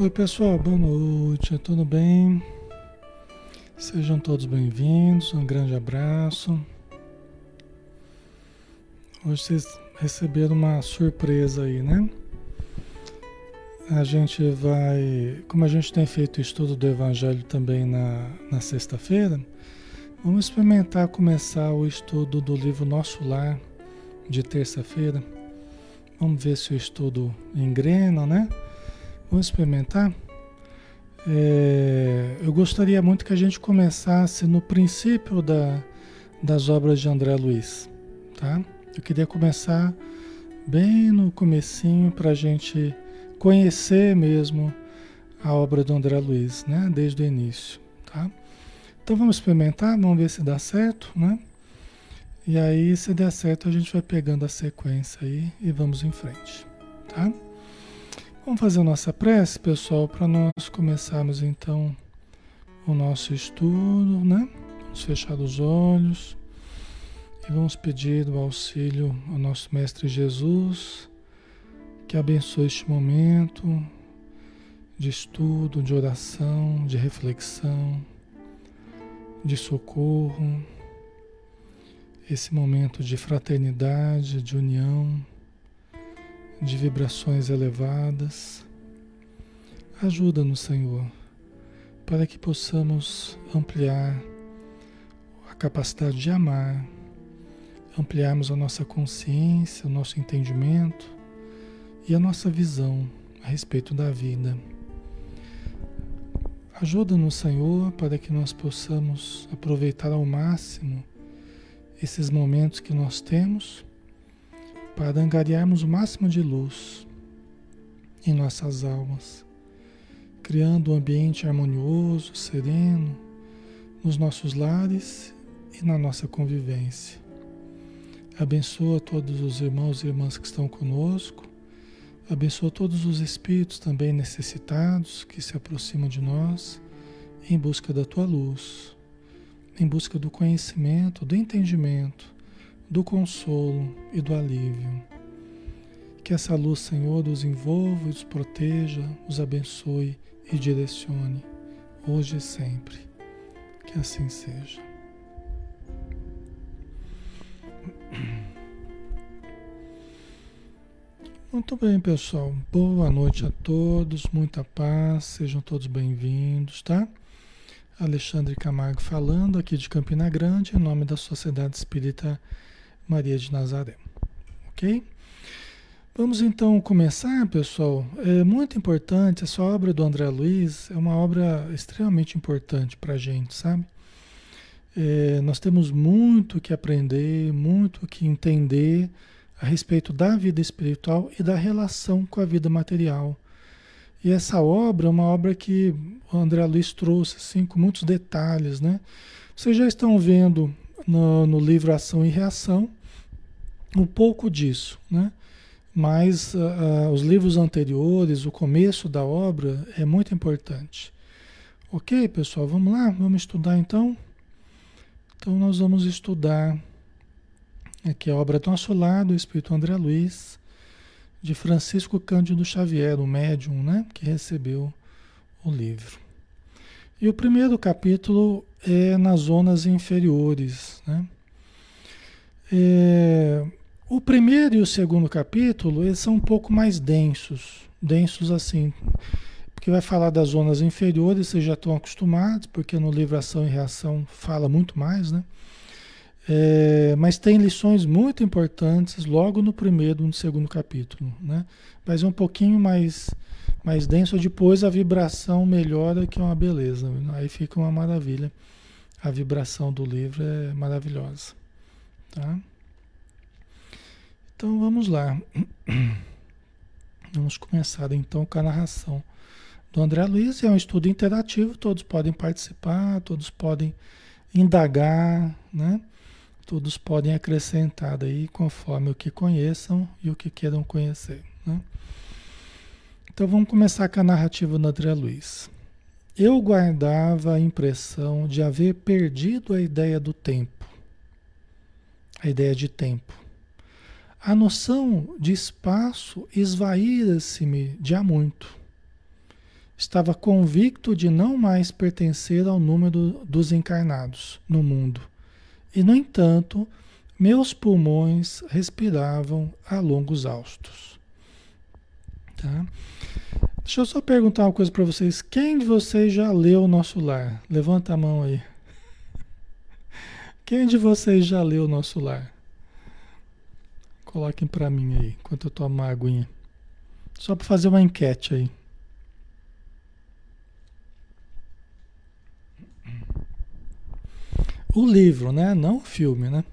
Oi pessoal, boa noite, tudo bem? Sejam todos bem-vindos, um grande abraço. Hoje vocês receberam uma surpresa aí, né? A gente vai, como a gente tem feito o estudo do Evangelho também na, na sexta-feira, vamos experimentar começar o estudo do livro Nosso Lar de terça-feira. Vamos ver se o estudo engrena, né? Vamos experimentar? É, eu gostaria muito que a gente começasse no princípio da, das obras de André Luiz, tá? Eu queria começar bem no comecinho para a gente conhecer mesmo a obra do André Luiz, né? Desde o início, tá? Então vamos experimentar, vamos ver se dá certo, né? E aí, se der certo, a gente vai pegando a sequência aí e vamos em frente, tá? Vamos fazer a nossa prece, pessoal, para nós começarmos então o nosso estudo, né? Vamos fechar os olhos e vamos pedir o auxílio ao nosso Mestre Jesus, que abençoe este momento de estudo, de oração, de reflexão, de socorro, esse momento de fraternidade, de união de vibrações elevadas. Ajuda-nos, Senhor, para que possamos ampliar a capacidade de amar, ampliarmos a nossa consciência, o nosso entendimento e a nossa visão a respeito da vida. Ajuda-nos, Senhor, para que nós possamos aproveitar ao máximo esses momentos que nós temos para angariarmos o máximo de luz em nossas almas, criando um ambiente harmonioso, sereno nos nossos lares e na nossa convivência. Abençoa todos os irmãos e irmãs que estão conosco, abençoa todos os espíritos também necessitados que se aproximam de nós em busca da tua luz, em busca do conhecimento, do entendimento do consolo e do alívio. Que essa luz, Senhor, os envolva, os proteja, os abençoe e direcione, hoje e sempre. Que assim seja. Muito bem, pessoal. Boa noite a todos, muita paz, sejam todos bem-vindos, tá? Alexandre Camargo falando aqui de Campina Grande, em nome da Sociedade Espírita Maria de Nazaré. Ok? Vamos então começar, pessoal. É muito importante, essa obra do André Luiz é uma obra extremamente importante para a gente, sabe? É, nós temos muito que aprender, muito que entender a respeito da vida espiritual e da relação com a vida material. E essa obra é uma obra que o André Luiz trouxe assim, com muitos detalhes, né? Vocês já estão vendo no, no livro Ação e Reação, um pouco disso, né? Mas uh, os livros anteriores, o começo da obra é muito importante. Ok, pessoal, vamos lá? Vamos estudar então? Então nós vamos estudar aqui a obra do nosso lado, o Espírito André Luiz, de Francisco Cândido Xavier, o médium, né? Que recebeu o livro. E o primeiro capítulo é nas zonas inferiores, né? É, o primeiro e o segundo capítulo, eles são um pouco mais densos, densos assim, porque vai falar das zonas inferiores, vocês já estão acostumados, porque no livro Ação e Reação fala muito mais, né? É, mas tem lições muito importantes logo no primeiro e no segundo capítulo, né? Mas é um pouquinho mais, mais denso, depois a vibração melhora, que é uma beleza, aí fica uma maravilha. A vibração do livro é maravilhosa, tá? Então vamos lá. Vamos começar então com a narração do André Luiz. É um estudo interativo, todos podem participar, todos podem indagar, né? Todos podem acrescentar aí conforme o que conheçam e o que queiram conhecer. Né? Então vamos começar com a narrativa do André Luiz. Eu guardava a impressão de haver perdido a ideia do tempo, a ideia de tempo a noção de espaço esvaíra-se-me de há muito. estava convicto de não mais pertencer ao número dos encarnados no mundo. E, no entanto, meus pulmões respiravam a longos austos. Tá? Deixa eu só perguntar uma coisa para vocês. Quem de vocês já leu o Nosso Lar? Levanta a mão aí. Quem de vocês já leu o Nosso Lar? Coloquem para mim aí, enquanto eu tomo uma aguinha. Só para fazer uma enquete aí. O livro, né? Não o filme, né?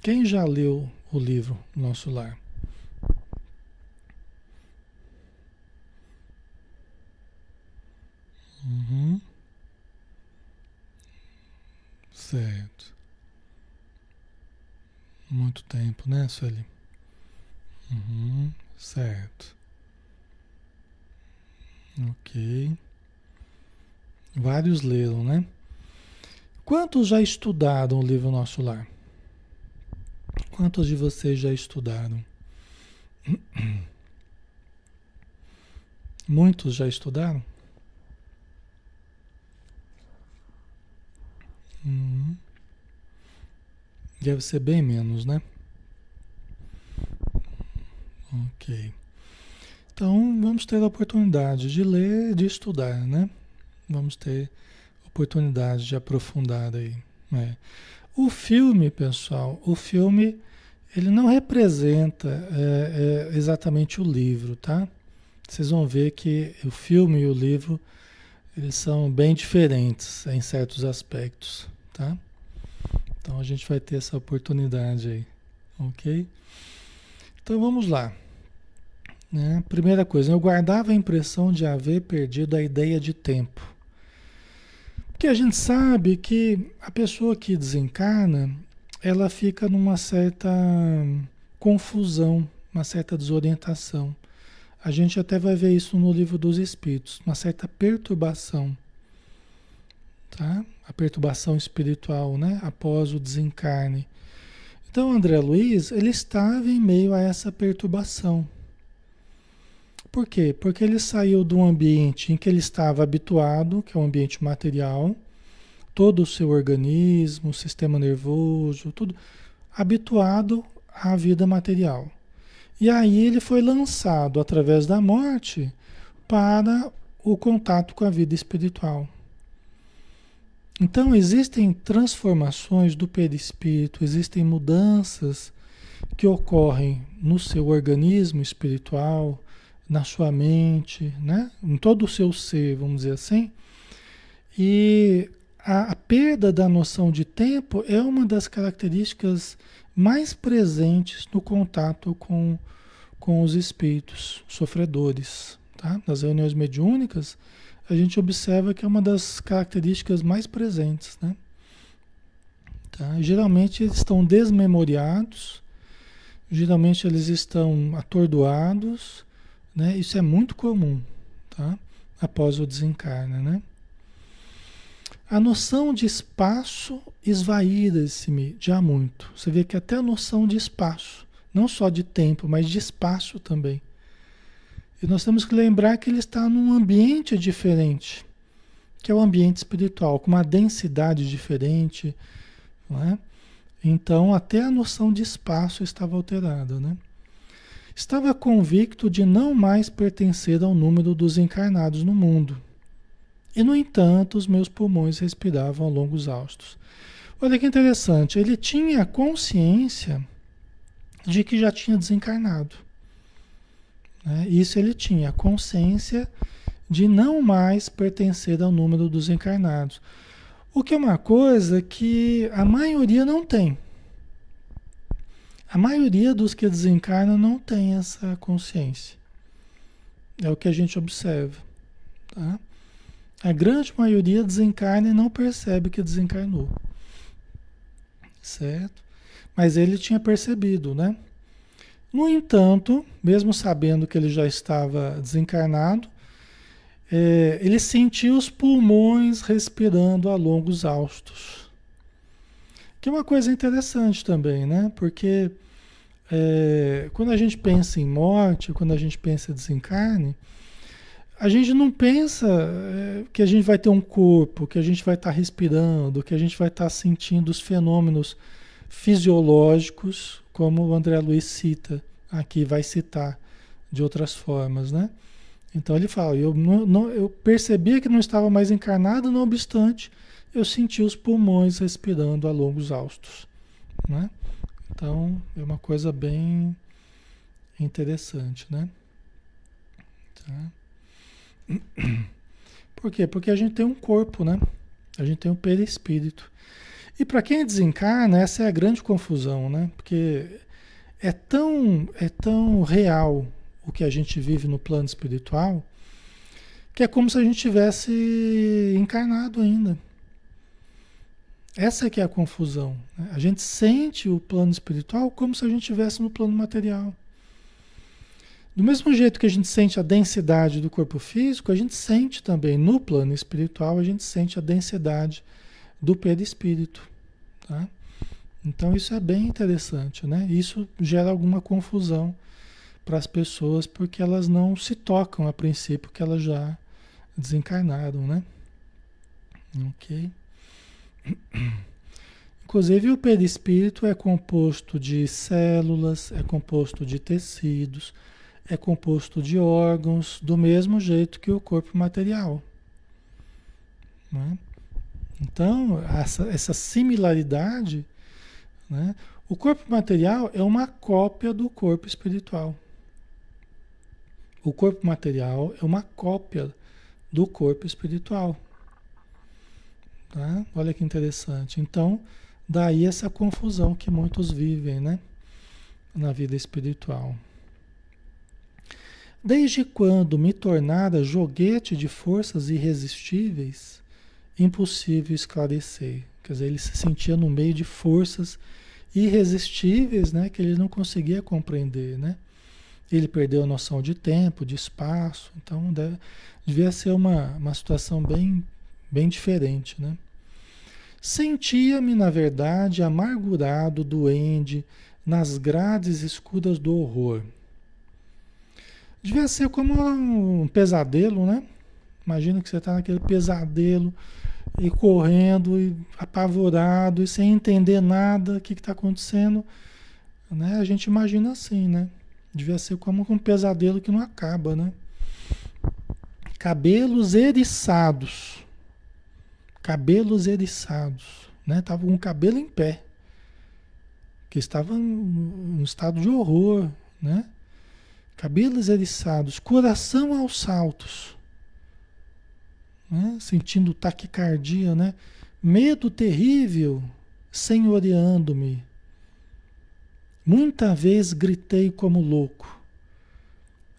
Quem já leu o livro Nosso Lar? Uhum. Certo. Muito tempo, né, Sueli? Uhum. Certo. Ok. Vários leram, né? Quantos já estudaram o livro Nosso Lar? Quantos de vocês já estudaram? Muitos já estudaram? Uhum. Deve ser bem menos, né? Ok. Então vamos ter a oportunidade de ler, de estudar, né? Vamos ter oportunidade de aprofundar aí. Né? O filme, pessoal, o filme ele não representa é, é, exatamente o livro, tá? Vocês vão ver que o filme e o livro eles são bem diferentes em certos aspectos, tá? Então a gente vai ter essa oportunidade aí, ok? Então vamos lá. Né? Primeira coisa, eu guardava a impressão de haver perdido a ideia de tempo. Porque a gente sabe que a pessoa que desencarna, ela fica numa certa confusão, uma certa desorientação. A gente até vai ver isso no livro dos Espíritos, uma certa perturbação, tá? A perturbação espiritual, né? Após o desencarne. Então, André Luiz, ele estava em meio a essa perturbação. Por quê? Porque ele saiu de um ambiente em que ele estava habituado, que é um ambiente material, todo o seu organismo, sistema nervoso, tudo habituado à vida material. E aí ele foi lançado através da morte para o contato com a vida espiritual. Então existem transformações do perispírito, existem mudanças que ocorrem no seu organismo espiritual, na sua mente, né? em todo o seu ser, vamos dizer assim. E a, a perda da noção de tempo é uma das características mais presentes no contato com, com os espíritos sofredores. Tá? Nas reuniões mediúnicas, a gente observa que é uma das características mais presentes. Né? Tá? Geralmente eles estão desmemoriados, geralmente eles estão atordoados, né? isso é muito comum tá? após o desencarne. Né? A noção de espaço esvaída-se-me já muito. Você vê que até a noção de espaço, não só de tempo, mas de espaço também. E nós temos que lembrar que ele está num ambiente diferente, que é o ambiente espiritual, com uma densidade diferente. É? Então, até a noção de espaço estava alterada. Né? Estava convicto de não mais pertencer ao número dos encarnados no mundo e, no entanto, os meus pulmões respiravam longos austos. Olha que interessante, ele tinha consciência de que já tinha desencarnado. Né? Isso ele tinha, consciência de não mais pertencer ao número dos encarnados. O que é uma coisa que a maioria não tem. A maioria dos que desencarnam não tem essa consciência. É o que a gente observa. Tá? A grande maioria desencarna e não percebe que desencarnou. Certo? Mas ele tinha percebido, né? No entanto, mesmo sabendo que ele já estava desencarnado, é, ele sentiu os pulmões respirando a longos austos. Que é uma coisa interessante também, né? Porque é, quando a gente pensa em morte, quando a gente pensa em desencarne, a gente não pensa é, que a gente vai ter um corpo, que a gente vai estar tá respirando, que a gente vai estar tá sentindo os fenômenos fisiológicos, como o André Luiz cita aqui, vai citar de outras formas, né? Então ele fala, eu, não, não, eu percebia que não estava mais encarnado, não obstante, eu senti os pulmões respirando a longos austos, né? Então é uma coisa bem interessante, né? Tá? Por quê? Porque a gente tem um corpo, né? A gente tem um perispírito. E para quem desencarna, essa é a grande confusão, né? Porque é tão, é tão real o que a gente vive no plano espiritual que é como se a gente tivesse encarnado ainda. Essa é que é a confusão. Né? A gente sente o plano espiritual como se a gente estivesse no plano material. Do mesmo jeito que a gente sente a densidade do corpo físico, a gente sente também no plano espiritual, a gente sente a densidade do perispírito. Tá? Então isso é bem interessante, né? Isso gera alguma confusão para as pessoas porque elas não se tocam a princípio que elas já desencarnaram, né? Ok. Inclusive o perispírito é composto de células, é composto de tecidos, é composto de órgãos, do mesmo jeito que o corpo material. Né? Então, essa, essa similaridade, né? o corpo material é uma cópia do corpo espiritual. O corpo material é uma cópia do corpo espiritual. Tá? Olha que interessante. Então, daí essa confusão que muitos vivem né? na vida espiritual. Desde quando me tornara joguete de forças irresistíveis, impossível esclarecer. Quer dizer, ele se sentia no meio de forças irresistíveis, né, que ele não conseguia compreender, né? Ele perdeu a noção de tempo, de espaço, então deve, devia ser uma, uma situação bem, bem diferente, né? Sentia-me, na verdade, amargurado, doente, nas grades escuras do horror. Devia ser como um pesadelo, né? Imagina que você está naquele pesadelo e correndo e apavorado e sem entender nada, o que está acontecendo. Né? A gente imagina assim, né? Devia ser como um pesadelo que não acaba, né? Cabelos eriçados. Cabelos eriçados. Né? Tava com o cabelo em pé. Que estava em um estado de horror, né? cabelos eriçados, coração aos saltos, né? sentindo taquicardia, né? medo terrível, senhoreando-me. Muita vez gritei como louco,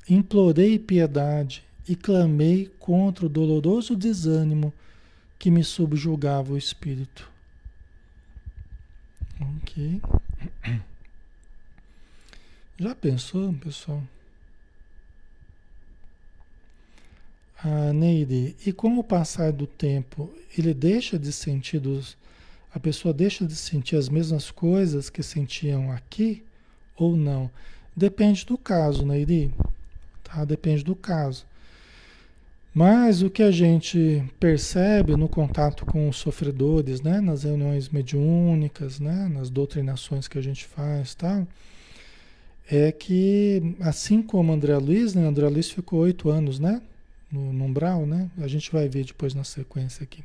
implorei piedade e clamei contra o doloroso desânimo que me subjugava o espírito. Ok. Já pensou, pessoal? Ah, Neide, e com o passar do tempo, ele deixa de sentir dos, a pessoa deixa de sentir as mesmas coisas que sentiam aqui ou não? Depende do caso, Neide. Tá? Depende do caso. Mas o que a gente percebe no contato com os sofredores, né, nas reuniões mediúnicas, né, nas doutrinações que a gente faz, tal, é que assim como André Luiz, né, André Luiz ficou oito anos, né, no, no umbral, né? A gente vai ver depois na sequência aqui.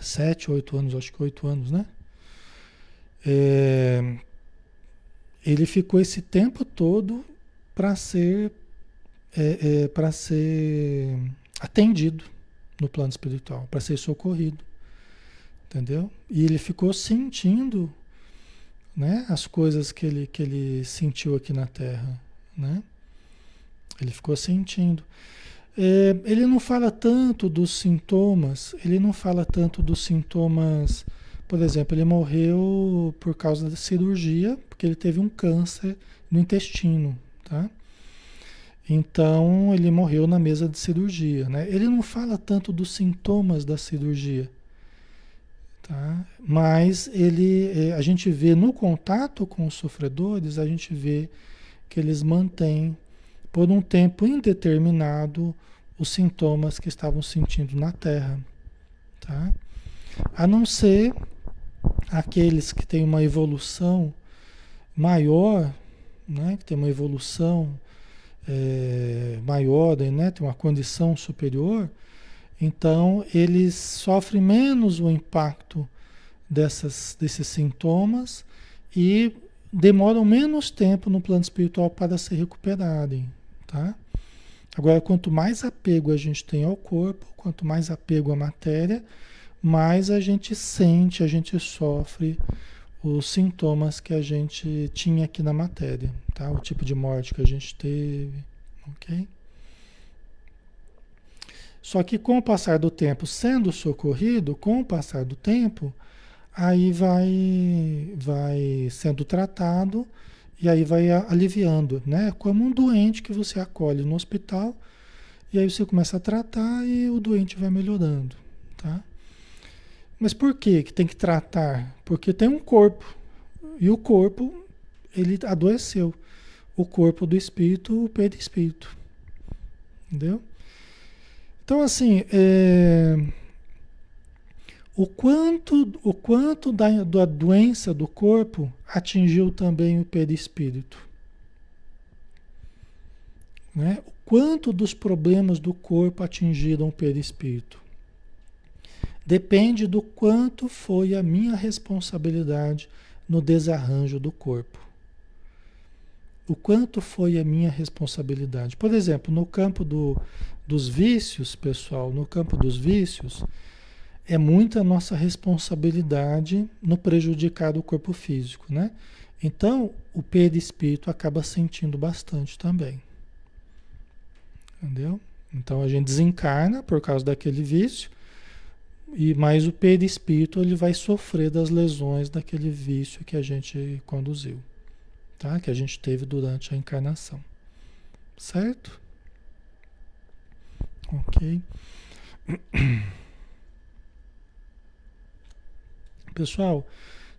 Sete, oito anos, acho que oito anos, né? É, ele ficou esse tempo todo para ser é, é, para ser atendido no plano espiritual, para ser socorrido, entendeu? E ele ficou sentindo, né, as coisas que ele que ele sentiu aqui na Terra, né? Ele ficou sentindo. É, ele não fala tanto dos sintomas, ele não fala tanto dos sintomas. Por exemplo, ele morreu por causa da cirurgia, porque ele teve um câncer no intestino, tá? Então ele morreu na mesa de cirurgia, né? Ele não fala tanto dos sintomas da cirurgia, tá? Mas ele, é, a gente vê no contato com os sofredores, a gente vê que eles mantêm por um tempo indeterminado os sintomas que estavam sentindo na Terra, tá? A não ser aqueles que têm uma evolução maior, né? Que tem uma evolução é, maior, né? Tem uma condição superior, então eles sofrem menos o impacto dessas, desses sintomas e demoram menos tempo no plano espiritual para se recuperarem, tá? Agora, quanto mais apego a gente tem ao corpo, quanto mais apego à matéria, mais a gente sente, a gente sofre os sintomas que a gente tinha aqui na matéria, tá? O tipo de morte que a gente teve, ok? Só que com o passar do tempo, sendo socorrido, com o passar do tempo, aí vai, vai sendo tratado e aí vai aliviando, né? Como um doente que você acolhe no hospital e aí você começa a tratar e o doente vai melhorando, tá? Mas por que que tem que tratar? Porque tem um corpo e o corpo ele adoeceu. O corpo do espírito, o perispírito. Entendeu? Então assim, é o quanto, o quanto da, da doença do corpo atingiu também o perispírito. Né? O quanto dos problemas do corpo atingiram o perispírito. Depende do quanto foi a minha responsabilidade no desarranjo do corpo. O quanto foi a minha responsabilidade. Por exemplo, no campo do, dos vícios, pessoal, no campo dos vícios, é muita nossa responsabilidade no prejudicar do corpo físico, né? Então, o perispírito acaba sentindo bastante também. Entendeu? Então a gente desencarna por causa daquele vício, e mais o perispírito ele vai sofrer das lesões daquele vício que a gente conduziu, tá? Que a gente teve durante a encarnação. Certo? OK. Pessoal,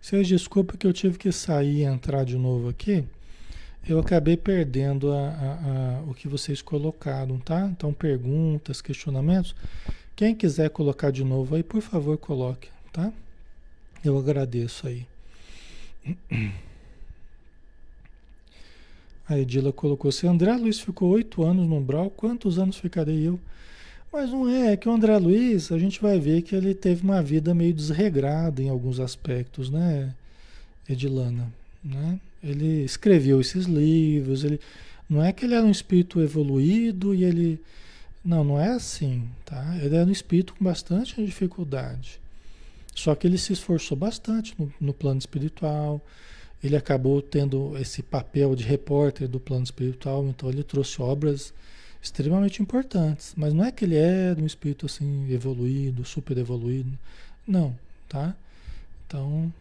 vocês desculpem que eu tive que sair e entrar de novo aqui. Eu acabei perdendo a, a, a, o que vocês colocaram, tá? Então, perguntas, questionamentos. Quem quiser colocar de novo aí, por favor, coloque, tá? Eu agradeço aí. A Edila colocou: se André Luiz ficou oito anos no umbral, quantos anos ficarei eu? Mas não é, é que o André Luiz, a gente vai ver que ele teve uma vida meio desregrada em alguns aspectos, né, Edilana? Né? Ele escreveu esses livros, ele não é que ele era um espírito evoluído e ele não, não é assim, tá? Ele era um espírito com bastante dificuldade. Só que ele se esforçou bastante no, no plano espiritual. Ele acabou tendo esse papel de repórter do plano espiritual, então ele trouxe obras extremamente importantes. Mas não é que ele era um espírito assim evoluído, super evoluído. Não, tá? Então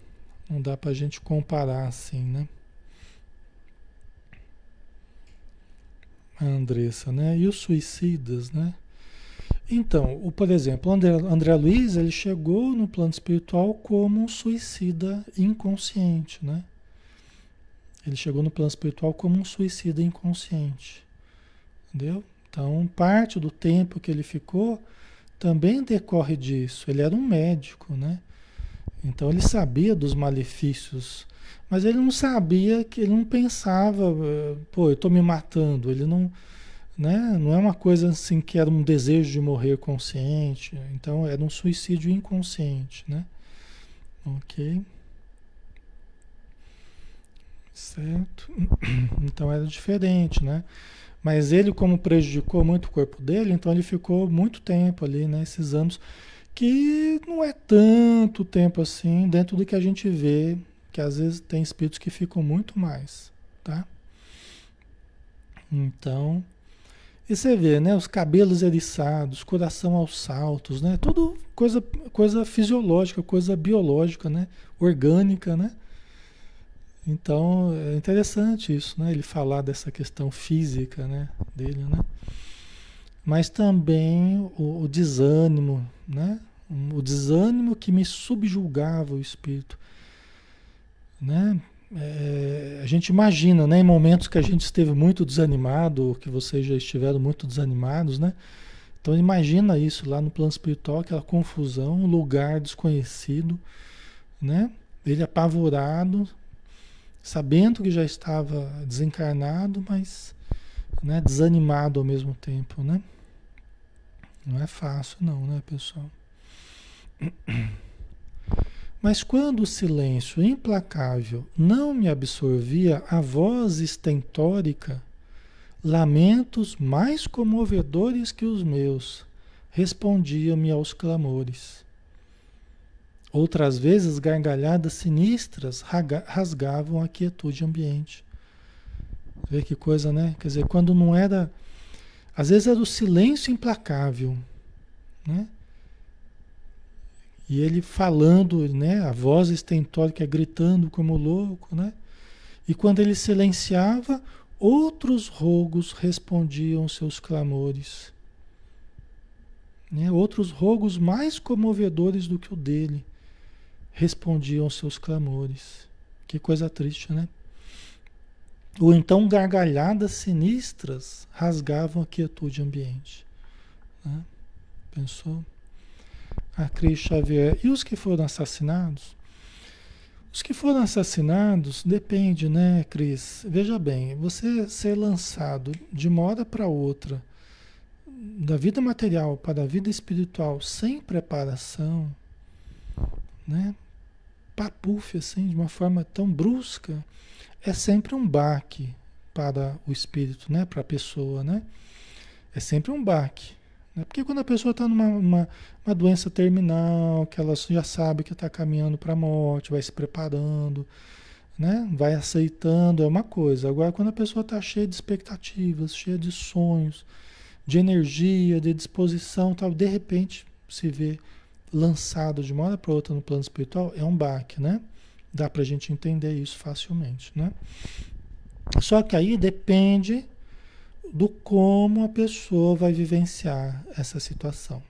não dá pra gente comparar assim, né? A Andressa, né? E os suicidas, né? Então, o, por exemplo, o André, André Luiz, ele chegou no plano espiritual como um suicida inconsciente, né? Ele chegou no plano espiritual como um suicida inconsciente. Entendeu? Então, parte do tempo que ele ficou também decorre disso. Ele era um médico, né? Então ele sabia dos malefícios, mas ele não sabia que ele não pensava, eh, pô, eu estou me matando. Ele não, né? Não é uma coisa assim que era um desejo de morrer consciente. Então era um suicídio inconsciente, né? Ok. Certo. Então era diferente, né? Mas ele, como prejudicou muito o corpo dele, então ele ficou muito tempo ali, né? Esses anos, que não é tanto tempo assim, dentro do que a gente vê, que às vezes tem espíritos que ficam muito mais, tá? Então, e você vê, né? Os cabelos eriçados, coração aos saltos, né? Tudo coisa, coisa fisiológica, coisa biológica, né? Orgânica, né? Então é interessante isso, né? Ele falar dessa questão física, né? Dele, né? Mas também o, o desânimo, né? O desânimo que me subjulgava o espírito, né? é, a gente imagina, né, em momentos que a gente esteve muito desanimado, ou que vocês já estiveram muito desanimados, né? Então imagina isso lá no plano espiritual, aquela confusão, um lugar desconhecido, né? Ele apavorado, sabendo que já estava desencarnado, mas né, desanimado ao mesmo tempo, né? Não é fácil não, né, pessoal? Mas quando o silêncio implacável não me absorvia a voz estentórica, lamentos mais comovedores que os meus respondiam-me aos clamores. Outras vezes, gargalhadas sinistras rasgavam a quietude ambiente. Vê que coisa, né? Quer dizer, quando não era. Às vezes era o silêncio implacável, né? E ele falando, né? A voz estentórica gritando como louco, né? E quando ele silenciava, outros rogos respondiam seus clamores. Né? Outros rogos mais comovedores do que o dele respondiam seus clamores. Que coisa triste, né? Ou então gargalhadas sinistras rasgavam a quietude ambiente. Né? Pensou? A Cris Xavier. E os que foram assassinados? Os que foram assassinados, depende, né, Cris? Veja bem, você ser lançado de uma hora para outra, da vida material para a vida espiritual, sem preparação, né? Papuf, assim, de uma forma tão brusca, é sempre um baque para o espírito, né? Para a pessoa, né? É sempre um baque. Né? Porque quando a pessoa está numa uma, uma doença terminal, que ela já sabe que está caminhando para a morte, vai se preparando, né? vai aceitando, é uma coisa. Agora, quando a pessoa está cheia de expectativas, cheia de sonhos, de energia, de disposição, tal, de repente se vê lançado de uma hora para outra no plano espiritual, é um baque, né? Dá para a gente entender isso facilmente, né? Só que aí depende do como a pessoa vai vivenciar essa situação.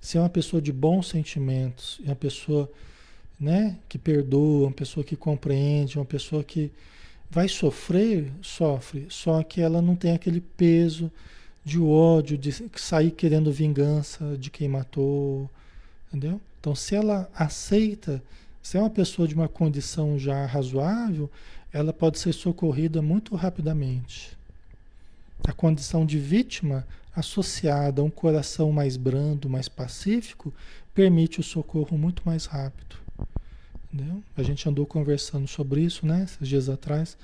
Se é uma pessoa de bons sentimentos, é uma pessoa né, que perdoa, uma pessoa que compreende, uma pessoa que vai sofrer, sofre, só que ela não tem aquele peso de ódio, de sair querendo vingança de quem matou, entendeu? Então, se ela aceita, se é uma pessoa de uma condição já razoável, ela pode ser socorrida muito rapidamente. A condição de vítima associada a um coração mais brando, mais pacífico, permite o socorro muito mais rápido. Entendeu? A gente andou conversando sobre isso, né, esses dias atrás.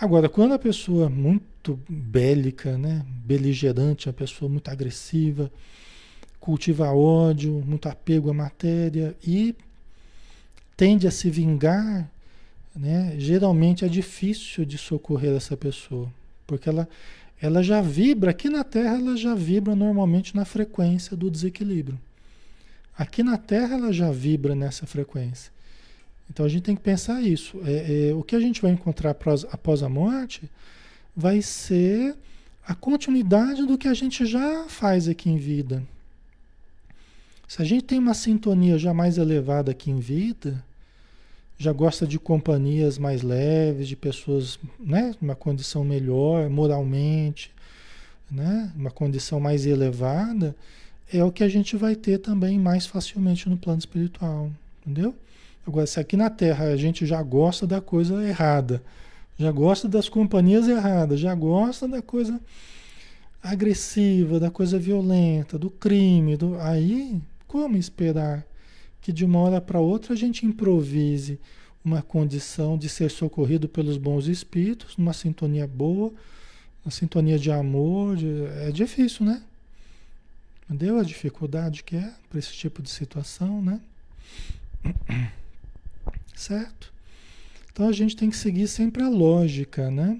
Agora, quando a pessoa é muito bélica, né, beligerante, a pessoa muito agressiva, cultiva ódio, muito apego à matéria e tende a se vingar, né, geralmente é difícil de socorrer essa pessoa, porque ela ela já vibra, aqui na Terra ela já vibra normalmente na frequência do desequilíbrio. Aqui na Terra ela já vibra nessa frequência. Então a gente tem que pensar isso. É, é, o que a gente vai encontrar após, após a morte vai ser a continuidade do que a gente já faz aqui em vida. Se a gente tem uma sintonia já mais elevada aqui em vida, já gosta de companhias mais leves, de pessoas, né, uma condição melhor moralmente, né, uma condição mais elevada, é o que a gente vai ter também mais facilmente no plano espiritual, entendeu? Agora, se aqui na Terra a gente já gosta da coisa errada, já gosta das companhias erradas, já gosta da coisa agressiva, da coisa violenta, do crime, do... aí como esperar que de uma hora para outra a gente improvise uma condição de ser socorrido pelos bons espíritos, numa sintonia boa, uma sintonia de amor, de, é difícil, né? Entendeu a dificuldade que é para esse tipo de situação, né? Certo? Então a gente tem que seguir sempre a lógica, né?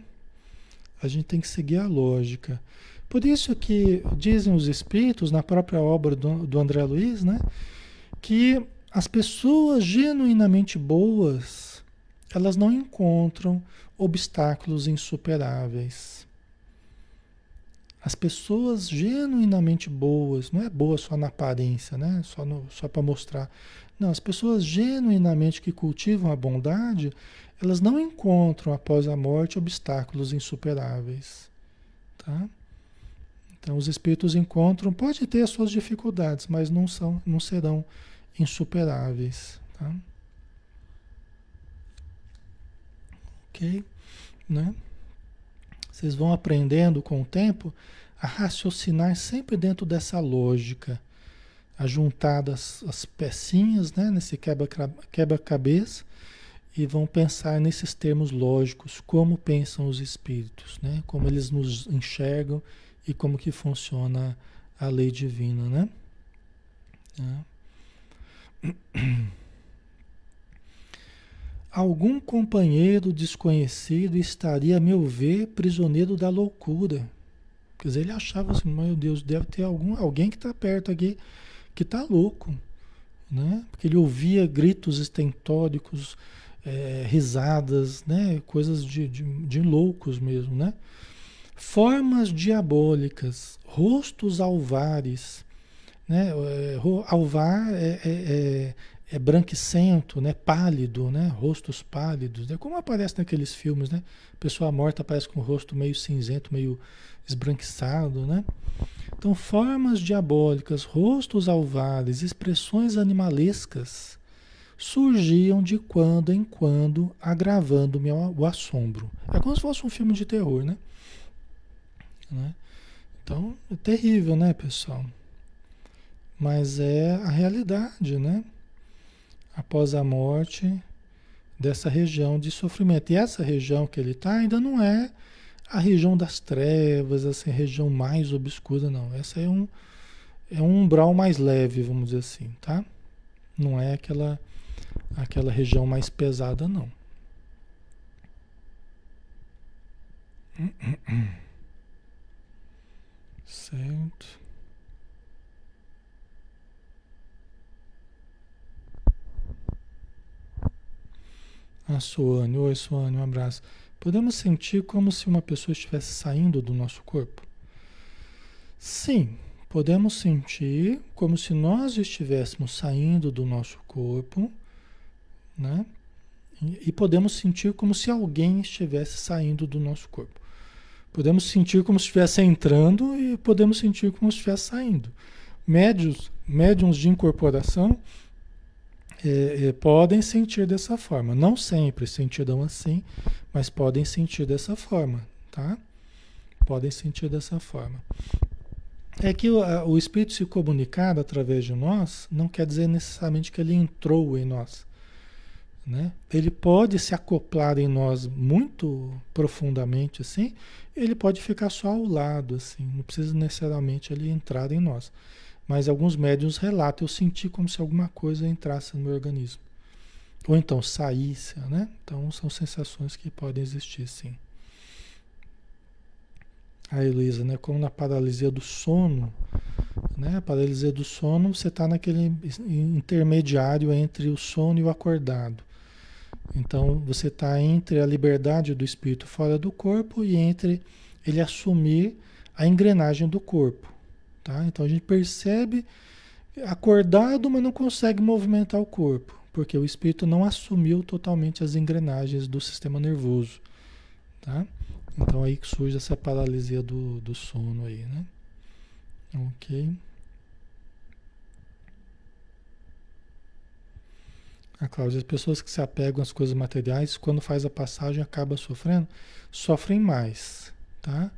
A gente tem que seguir a lógica. Por isso que dizem os espíritos, na própria obra do, do André Luiz, né? Que as pessoas genuinamente boas, elas não encontram obstáculos insuperáveis. As pessoas genuinamente boas, não é boa só na aparência, né? Só, só para mostrar. Não, as pessoas genuinamente que cultivam a bondade, elas não encontram após a morte obstáculos insuperáveis, tá? Então os espíritos encontram, pode ter as suas dificuldades, mas não são, não serão insuperáveis, tá? Ok, né? Vocês vão aprendendo com o tempo a raciocinar sempre dentro dessa lógica, a juntar as, as pecinhas, né, nesse quebra-cabeça e vão pensar nesses termos lógicos, como pensam os espíritos, né? Como eles nos enxergam e como que funciona a lei divina, né? É. Algum companheiro desconhecido estaria, a meu ver, prisioneiro da loucura. Quer dizer, ele achava assim, meu Deus, deve ter algum, alguém que está perto aqui que está louco. Né? Porque ele ouvia gritos estentóricos, é, risadas, né? coisas de, de, de loucos mesmo. Né? Formas diabólicas, rostos alvares. Né? É, alvar é, é, é é né, pálido, né, rostos pálidos, né, como aparece naqueles filmes, né, pessoa morta aparece com o rosto meio cinzento, meio esbranquiçado, né. Então, formas diabólicas, rostos alvares, expressões animalescas surgiam de quando em quando, agravando-me o assombro. É como se fosse um filme de terror, né? né? Então, é terrível, né, pessoal? Mas é a realidade, né? após a morte dessa região de sofrimento. E essa região que ele está ainda não é a região das trevas, essa região mais obscura, não. Essa é um, é um umbral mais leve, vamos dizer assim, tá? Não é aquela, aquela região mais pesada, não. Certo. A ah, Suane, oi Suane, um abraço. Podemos sentir como se uma pessoa estivesse saindo do nosso corpo? Sim, podemos sentir como se nós estivéssemos saindo do nosso corpo, né? E podemos sentir como se alguém estivesse saindo do nosso corpo. Podemos sentir como se estivesse entrando e podemos sentir como se estivesse saindo. Médios, médiums de incorporação é, é, podem sentir dessa forma. Não sempre sentirão assim, mas podem sentir dessa forma, tá? Podem sentir dessa forma. É que o, a, o espírito se comunicar através de nós não quer dizer necessariamente que ele entrou em nós. Né? Ele pode se acoplar em nós muito profundamente assim, ele pode ficar só ao lado assim, não precisa necessariamente ele entrar em nós. Mas alguns médiums relatam, eu senti como se alguma coisa entrasse no meu organismo. Ou então saísse, né? Então são sensações que podem existir, sim. A Heloísa, né? Como na paralisia do sono, né? A paralisia do sono, você está naquele intermediário entre o sono e o acordado. Então você está entre a liberdade do espírito fora do corpo e entre ele assumir a engrenagem do corpo. Tá? Então a gente percebe acordado, mas não consegue movimentar o corpo, porque o espírito não assumiu totalmente as engrenagens do sistema nervoso. Tá? Então aí que surge essa paralisia do, do sono aí, né? Ok. A Cláudia, as pessoas que se apegam às coisas materiais, quando faz a passagem acaba sofrendo, sofrem mais, tá?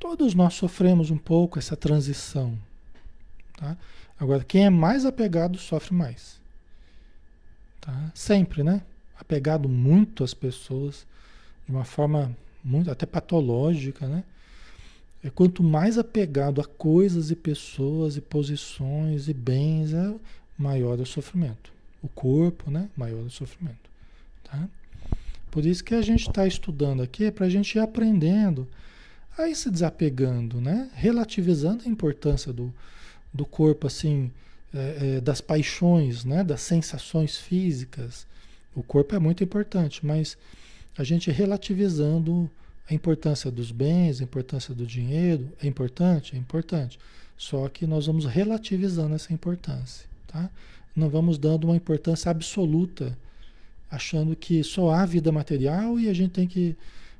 Todos nós sofremos um pouco essa transição. Tá? Agora, quem é mais apegado sofre mais. Tá? Sempre, né? Apegado muito às pessoas, de uma forma muito até patológica, né? É quanto mais apegado a coisas e pessoas e posições e bens, é maior o sofrimento. O corpo, né? Maior o sofrimento. Tá? Por isso que a gente está estudando aqui, para a gente ir aprendendo Aí se desapegando, né? Relativizando a importância do, do corpo, assim, é, é, das paixões, né? Das sensações físicas. O corpo é muito importante, mas a gente relativizando A importância dos bens, a importância do dinheiro é importante? É importante. Só que nós vamos relativizando essa importância, tá? Não vamos dando uma importância absoluta, achando que só há vida material e a gente tem que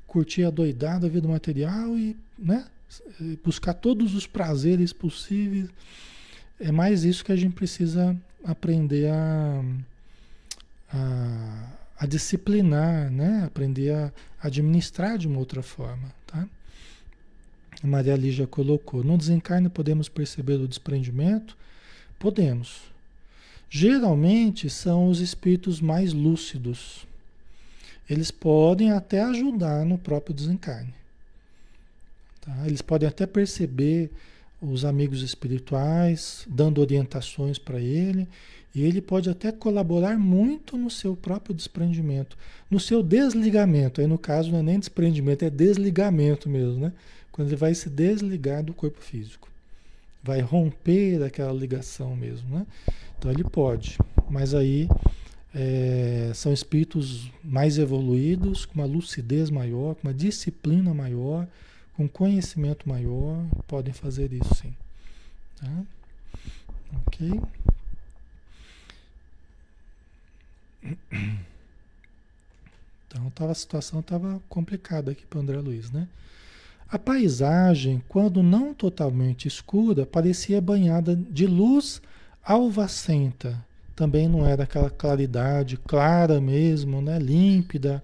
curtir a doidada vida material e, né? Buscar todos os prazeres possíveis. É mais isso que a gente precisa aprender a, a, a disciplinar, né? Aprender a administrar de uma outra forma, tá? A Maria Lígia colocou: no desencarne podemos perceber o desprendimento? Podemos. Geralmente são os espíritos mais lúcidos. Eles podem até ajudar no próprio desencarne. Tá? Eles podem até perceber os amigos espirituais, dando orientações para ele, e ele pode até colaborar muito no seu próprio desprendimento, no seu desligamento. Aí no caso não é nem desprendimento, é desligamento mesmo, né? Quando ele vai se desligar do corpo físico. Vai romper aquela ligação mesmo, né? Então ele pode, mas aí é, são espíritos mais evoluídos, com uma lucidez maior, com uma disciplina maior, com conhecimento maior, podem fazer isso sim. Tá? Ok? Então tava, a situação estava complicada aqui para André Luiz, né? A paisagem, quando não totalmente escura, parecia banhada de luz alvacenta. Também não era aquela claridade clara mesmo, né? límpida,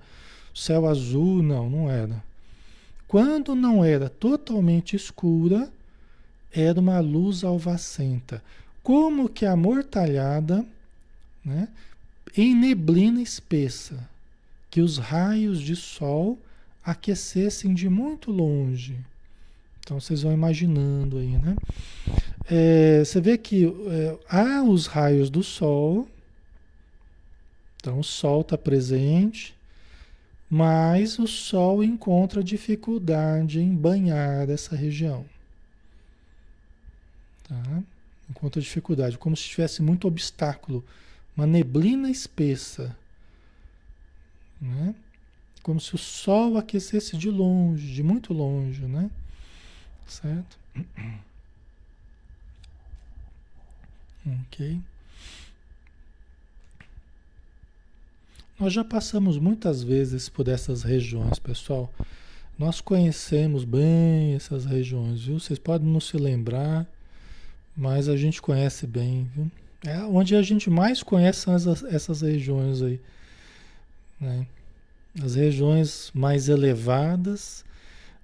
céu azul, não, não era. Quando não era totalmente escura, era uma luz alvacenta, como que amortalhada, né? em neblina espessa, que os raios de sol aquecessem de muito longe. Então vocês vão imaginando aí, né? É, você vê que é, há os raios do sol, então o sol está presente, mas o sol encontra dificuldade em banhar essa região. Tá? Encontra dificuldade, como se tivesse muito obstáculo, uma neblina espessa. Né? Como se o sol aquecesse de longe, de muito longe, né? Certo? Ok. Nós já passamos muitas vezes por essas regiões, pessoal. Nós conhecemos bem essas regiões, viu? Vocês podem não se lembrar, mas a gente conhece bem, viu? É onde a gente mais conhece essas, essas regiões aí. Né? As regiões mais elevadas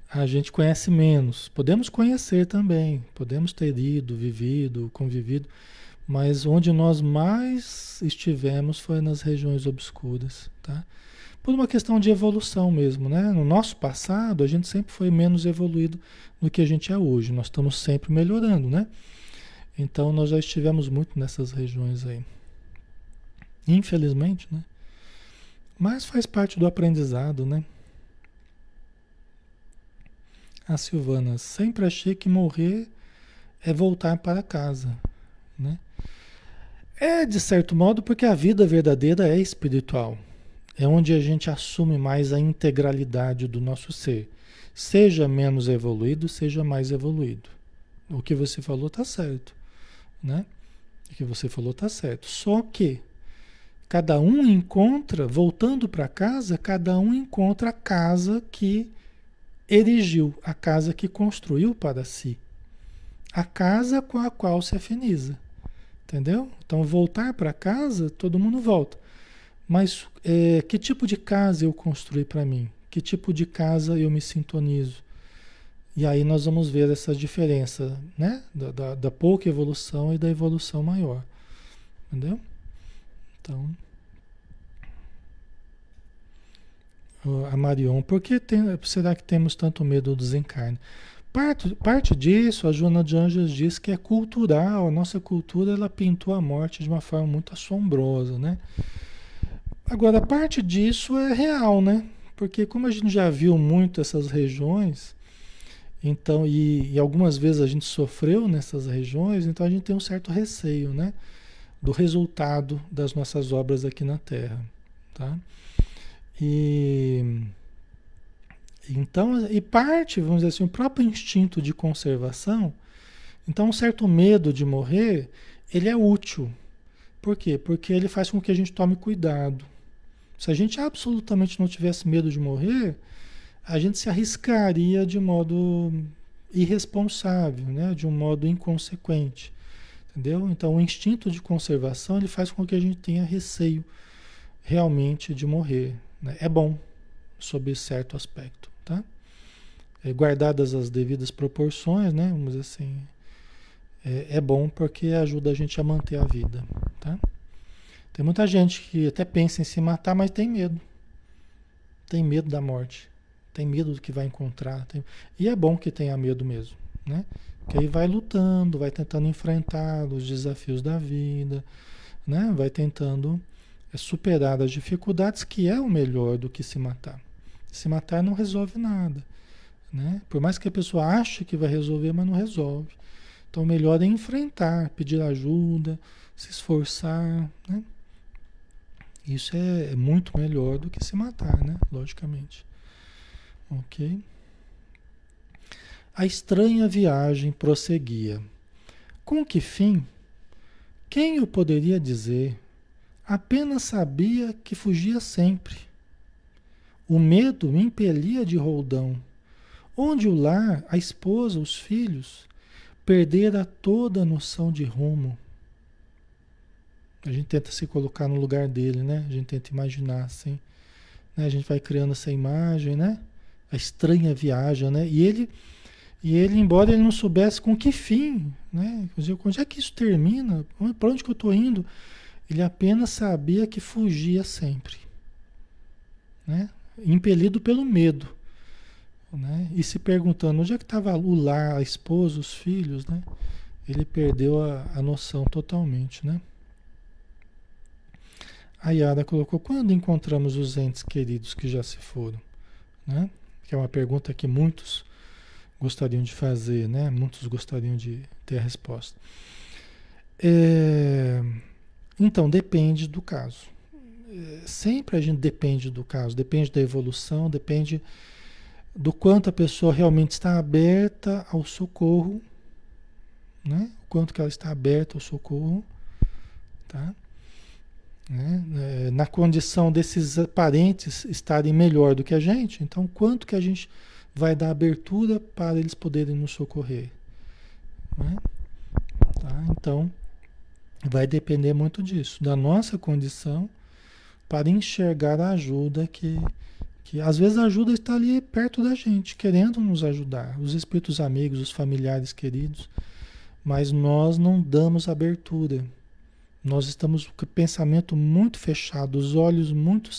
a gente conhece menos. Podemos conhecer também, podemos ter ido, vivido, convivido, mas onde nós mais estivemos foi nas regiões obscuras, tá? Por uma questão de evolução mesmo, né? No nosso passado, a gente sempre foi menos evoluído do que a gente é hoje. Nós estamos sempre melhorando, né? Então, nós já estivemos muito nessas regiões aí. Infelizmente, né? Mas faz parte do aprendizado, né? A Silvana, sempre achei que morrer é voltar para casa, né? É, de certo modo, porque a vida verdadeira é espiritual. É onde a gente assume mais a integralidade do nosso ser. Seja menos evoluído, seja mais evoluído. O que você falou está certo. Né? O que você falou está certo. Só que cada um encontra, voltando para casa, cada um encontra a casa que erigiu, a casa que construiu para si. A casa com a qual se afiniza. Entendeu? Então, voltar para casa, todo mundo volta. Mas é, que tipo de casa eu construí para mim? Que tipo de casa eu me sintonizo? E aí nós vamos ver essa diferença, né? Da, da, da pouca evolução e da evolução maior. Entendeu? Então. A Marion, por que tem, será que temos tanto medo do desencarne? Parte, parte disso, a Joana de Anjos diz que é cultural. A nossa cultura ela pintou a morte de uma forma muito assombrosa, né? Agora, parte disso é real, né? Porque como a gente já viu muito essas regiões, então, e, e, algumas vezes a gente sofreu nessas regiões, então a gente tem um certo receio, né? Do resultado das nossas obras aqui na Terra, tá? E Então, e parte, vamos dizer assim, o próprio instinto de conservação, então um certo medo de morrer, ele é útil. Por quê? Porque ele faz com que a gente tome cuidado. Se a gente absolutamente não tivesse medo de morrer, a gente se arriscaria de modo irresponsável, né? de um modo inconsequente. Entendeu? Então o instinto de conservação ele faz com que a gente tenha receio realmente de morrer. Né? É bom, sob certo aspecto. Tá? É, guardadas as devidas proporções, né? vamos dizer assim, é, é bom porque ajuda a gente a manter a vida. Tá? Tem muita gente que até pensa em se matar, mas tem medo. Tem medo da morte. Tem medo do que vai encontrar. Tem... E é bom que tenha medo mesmo, né? Que aí vai lutando, vai tentando enfrentar os desafios da vida, né? Vai tentando é, superar as dificuldades, que é o melhor do que se matar. Se matar não resolve nada, né? Por mais que a pessoa ache que vai resolver, mas não resolve. Então, melhor é enfrentar, pedir ajuda, se esforçar, né? Isso é, é muito melhor do que se matar, né? Logicamente. Ok? A estranha viagem prosseguia. Com que fim? Quem o poderia dizer? Apenas sabia que fugia sempre. O medo me impelia de roldão. Onde o lar, a esposa, os filhos, perdera toda a noção de rumo. A gente tenta se colocar no lugar dele, né? A gente tenta imaginar assim. Né? A gente vai criando essa imagem, né? A estranha viagem, né? E ele, e ele, embora ele não soubesse com que fim, né? Onde é que isso termina? Para onde que eu estou indo? Ele apenas sabia que fugia sempre, né? Impelido pelo medo, né? E se perguntando onde é que estava o lar, a esposa, os filhos, né? Ele perdeu a, a noção totalmente, né? A Yara colocou: quando encontramos os entes queridos que já se foram? Né? Que é uma pergunta que muitos gostariam de fazer, né? Muitos gostariam de ter a resposta. É... Então, depende do caso. Sempre a gente depende do caso, depende da evolução, depende do quanto a pessoa realmente está aberta ao socorro, né? O quanto que ela está aberta ao socorro, tá? Né? É, na condição desses parentes estarem melhor do que a gente, então quanto que a gente vai dar abertura para eles poderem nos socorrer? Né? Tá? Então, vai depender muito disso, da nossa condição para enxergar a ajuda que, que às vezes a ajuda está ali perto da gente, querendo nos ajudar, os espíritos amigos, os familiares queridos, mas nós não damos abertura. Nós estamos com o pensamento muito fechado, os olhos muito,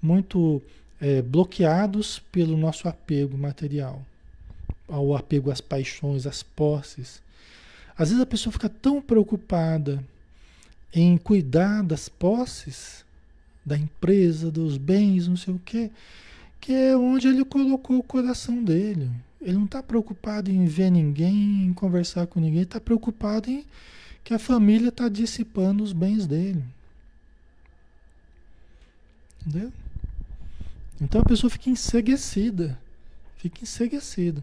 muito é, bloqueados pelo nosso apego material, ao apego às paixões, às posses. Às vezes a pessoa fica tão preocupada em cuidar das posses, da empresa, dos bens, não sei o quê, que é onde ele colocou o coração dele. Ele não está preocupado em ver ninguém, em conversar com ninguém, está preocupado em que a família está dissipando os bens dele. Entendeu? Então a pessoa fica enseguecida, fica enseguecida,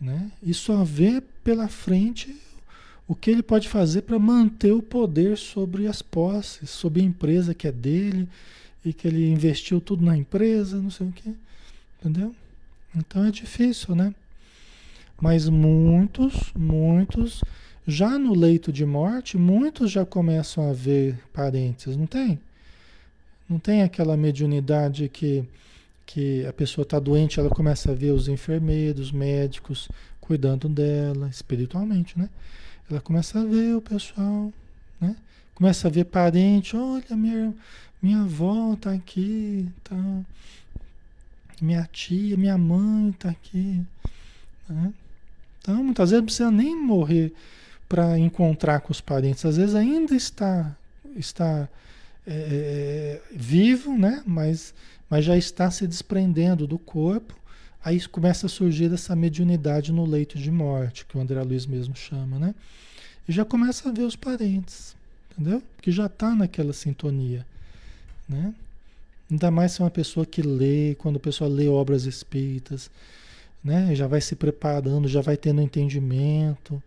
né? E só vê pela frente o que ele pode fazer para manter o poder sobre as posses, sobre a empresa que é dele e que ele investiu tudo na empresa, não sei o quê. Entendeu? Então é difícil, né? Mas muitos, muitos já no leito de morte, muitos já começam a ver parentes, não tem? Não tem aquela mediunidade que, que a pessoa está doente, ela começa a ver os enfermeiros, os médicos cuidando dela, espiritualmente, né? Ela começa a ver o pessoal, né? Começa a ver parente, olha, minha, minha avó está aqui, tá? minha tia, minha mãe está aqui. Né? Então, muitas vezes não precisa nem morrer para encontrar com os parentes. Às vezes ainda está, está é, vivo, né? mas, mas já está se desprendendo do corpo. Aí começa a surgir essa mediunidade no leito de morte, que o André Luiz mesmo chama, né? E já começa a ver os parentes, entendeu? Porque já está naquela sintonia, né? Ainda mais se é uma pessoa que lê, quando a pessoa lê obras espíritas, né? Já vai se preparando, já vai tendo entendimento.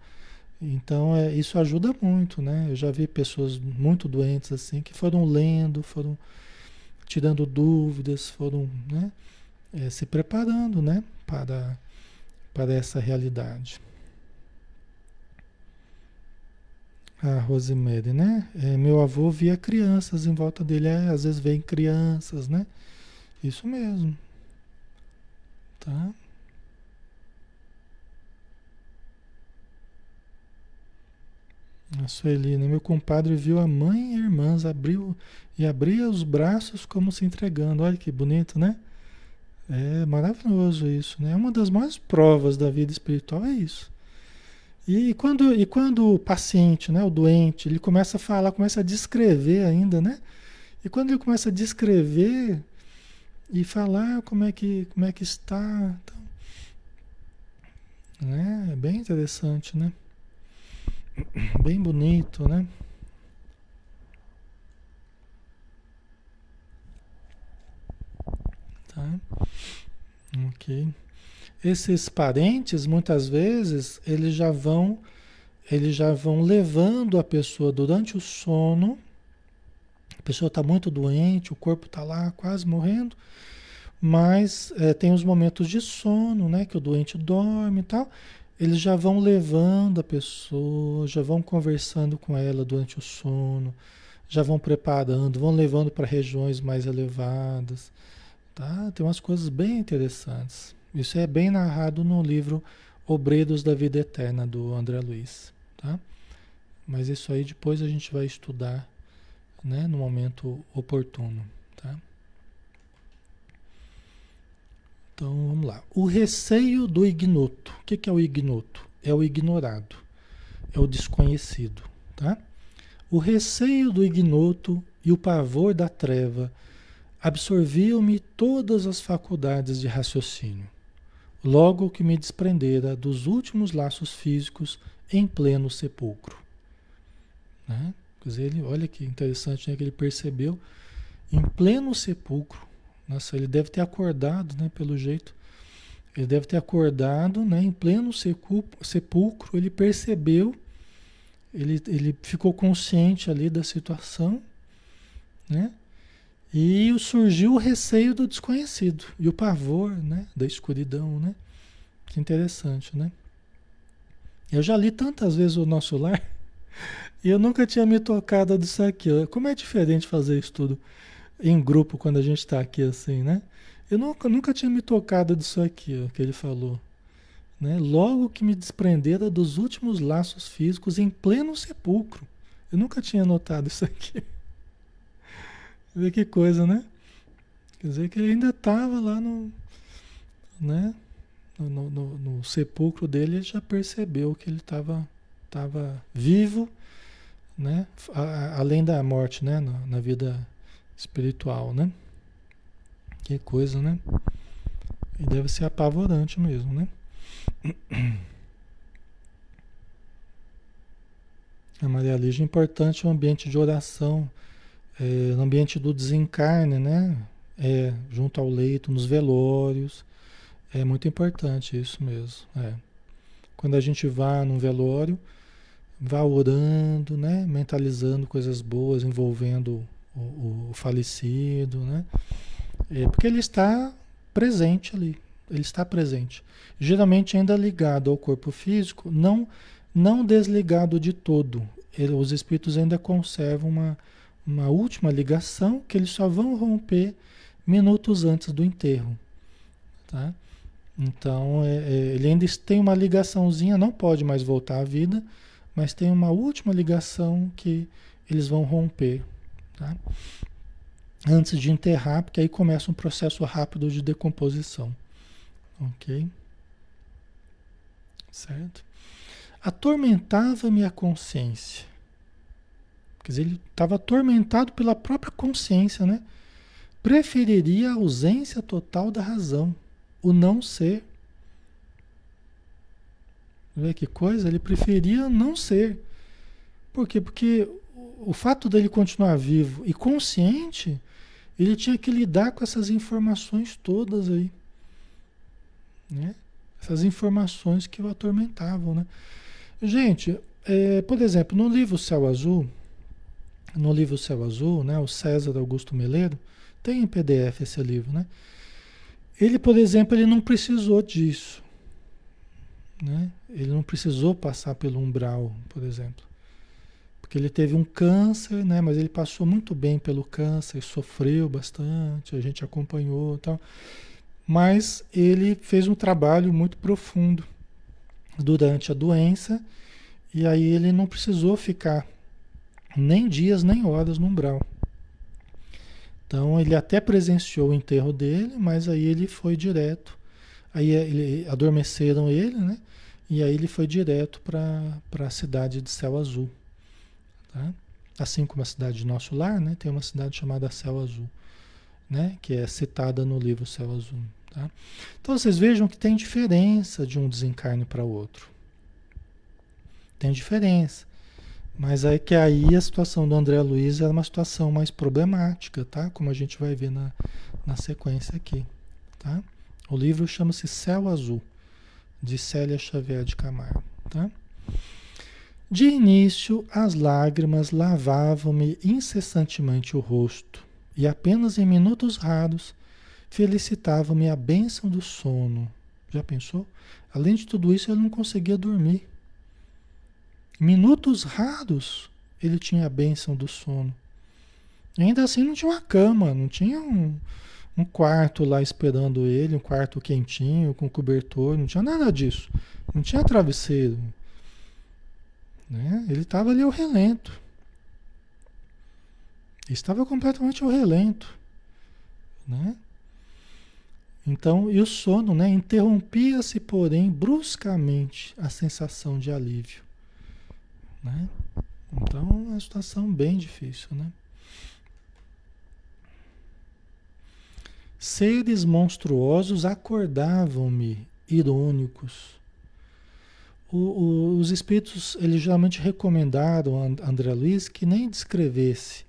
Então, é, isso ajuda muito, né? Eu já vi pessoas muito doentes assim que foram lendo, foram tirando dúvidas, foram, né? É, se preparando, né? Para, para essa realidade. A Rosemary, né? É, meu avô via crianças em volta dele, é, às vezes vem crianças, né? Isso mesmo. Tá? A Sueli, né? Meu compadre viu a mãe e irmãs abriu e abria os braços como se entregando. Olha que bonito, né? É maravilhoso isso, né? Uma das maiores provas da vida espiritual é isso. E quando, e quando o paciente, né, o doente, ele começa a falar, começa a descrever ainda, né? E quando ele começa a descrever e falar como é que, como é que está, então, né? É bem interessante, né? Bem bonito, né? Tá? Ok. Esses parentes, muitas vezes, eles já vão eles já vão levando a pessoa durante o sono. A pessoa está muito doente, o corpo está lá quase morrendo, mas é, tem os momentos de sono, né? Que o doente dorme e tal. Eles já vão levando a pessoa, já vão conversando com ela durante o sono, já vão preparando, vão levando para regiões mais elevadas. Tá? Tem umas coisas bem interessantes. Isso é bem narrado no livro Obreiros da Vida Eterna, do André Luiz. Tá? Mas isso aí depois a gente vai estudar né, no momento oportuno. Tá? Então vamos lá. O receio do ignoto. O que, que é o ignoto? É o ignorado, é o desconhecido. Tá? O receio do ignoto e o pavor da treva absorviam-me todas as faculdades de raciocínio logo que me desprendera dos últimos laços físicos em pleno sepulcro. Né? Ele, olha que interessante né, que ele percebeu em pleno sepulcro. Nossa, ele deve ter acordado, né, pelo jeito. Ele deve ter acordado, né, em pleno sepulcro, ele percebeu, ele, ele ficou consciente ali da situação, né? E surgiu o receio do desconhecido e o pavor, né, da escuridão, né? Que interessante, né? Eu já li tantas vezes o nosso lar e eu nunca tinha me tocado disso aqui. Como é diferente fazer isso tudo em grupo quando a gente está aqui assim, né? Eu nunca, nunca tinha me tocado disso aqui, ó, que ele falou. Né? Logo que me desprendera dos últimos laços físicos em pleno sepulcro. Eu nunca tinha notado isso aqui. Vê que coisa, né? Quer dizer que ele ainda estava lá no, né? No, no, no, sepulcro dele, ele já percebeu que ele estava tava vivo, né? A, além da morte, né? Na, na, vida espiritual, né? Que coisa, né? E deve ser apavorante mesmo, né? A Maria Lígia, importante o ambiente de oração é, no ambiente do desencarne, né? É, junto ao leito, nos velórios. É muito importante isso mesmo. É. Quando a gente vá num velório, vá orando, né? Mentalizando coisas boas envolvendo o, o falecido, né? É, porque ele está presente ali. Ele está presente. Geralmente ainda ligado ao corpo físico, não, não desligado de todo. Ele, os espíritos ainda conservam uma, uma última ligação que eles só vão romper minutos antes do enterro. Tá? Então, é, é, ele ainda tem uma ligaçãozinha, não pode mais voltar à vida, mas tem uma última ligação que eles vão romper. Tá? Antes de enterrar, porque aí começa um processo rápido de decomposição. Ok? Certo? Atormentava-me a consciência Quer dizer, ele estava atormentado pela própria consciência, né? Preferiria a ausência total da razão, o não ser. Vê que coisa? Ele preferia não ser. Por quê? Porque o fato dele continuar vivo e consciente, ele tinha que lidar com essas informações todas aí. Né? Essas informações que o atormentavam. Né? Gente, é, por exemplo, no livro Céu Azul, no livro Céu Azul, né, o César Augusto Meleiro, tem em PDF esse livro, né? Ele, por exemplo, ele não precisou disso. Né? Ele não precisou passar pelo umbral, por exemplo. Porque ele teve um câncer, né? mas ele passou muito bem pelo câncer, sofreu bastante, a gente acompanhou e tal. Mas ele fez um trabalho muito profundo durante a doença e aí ele não precisou ficar nem dias nem horas no umbral. Então ele até presenciou o enterro dele, mas aí ele foi direto. Aí ele, adormeceram ele, né? E aí ele foi direto para a cidade de Céu Azul. Tá? Assim como a cidade de Nosso Lar, né? Tem uma cidade chamada Céu Azul, né? Que é citada no livro Céu Azul. Tá? Então vocês vejam que tem diferença de um desencarne para o outro. Tem diferença. Mas é que aí a situação do André Luiz é uma situação mais problemática, tá? Como a gente vai ver na, na sequência aqui, tá? O livro chama-se Céu Azul, de Célia Xavier de Camargo, tá? De início, as lágrimas lavavam-me incessantemente o rosto, e apenas em minutos raros felicitavam-me a bênção do sono. Já pensou? Além de tudo isso, ele não conseguia dormir. Minutos raros ele tinha a bênção do sono. Ainda assim não tinha uma cama, não tinha um, um quarto lá esperando ele, um quarto quentinho, com cobertor, não tinha nada disso. Não tinha travesseiro. Né? Ele estava ali ao relento. Estava completamente ao relento. Né? Então, e o sono, né? Interrompia-se, porém, bruscamente a sensação de alívio. Né? Então, é uma situação bem difícil, né? Seres monstruosos acordavam-me, irônicos. O, o, os espíritos, eles geralmente recomendaram a André Luiz que nem descrevesse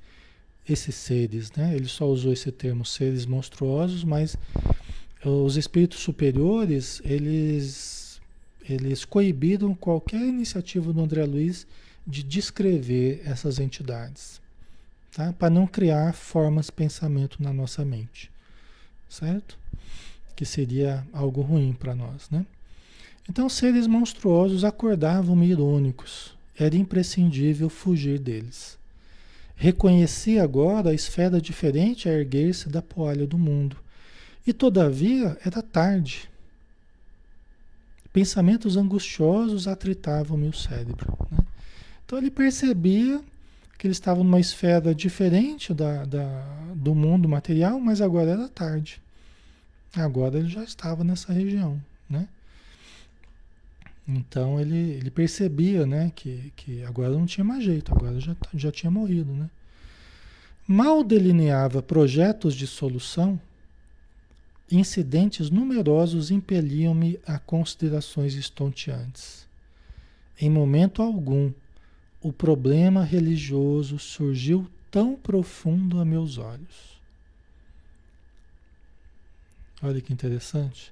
esses seres, né? Ele só usou esse termo, seres monstruosos, mas os espíritos superiores, eles, eles coibiram qualquer iniciativa do André Luiz de descrever essas entidades, tá? Para não criar formas pensamento na nossa mente, certo? Que seria algo ruim para nós, né? Então, seres monstruosos acordavam-me irônicos. Era imprescindível fugir deles. Reconheci agora a esfera diferente a erguer-se da poalha do mundo. E todavia era tarde. Pensamentos angustiosos atritavam-me o cérebro. Né? Então ele percebia que ele estava numa esfera diferente da, da, do mundo material, mas agora era tarde. Agora ele já estava nessa região, né? Então ele, ele percebia, né, que, que agora não tinha mais jeito, agora já, já tinha morrido, né? Mal delineava projetos de solução, incidentes numerosos impeliam-me a considerações estonteantes. Em momento algum o problema religioso surgiu tão profundo a meus olhos. Olha que interessante,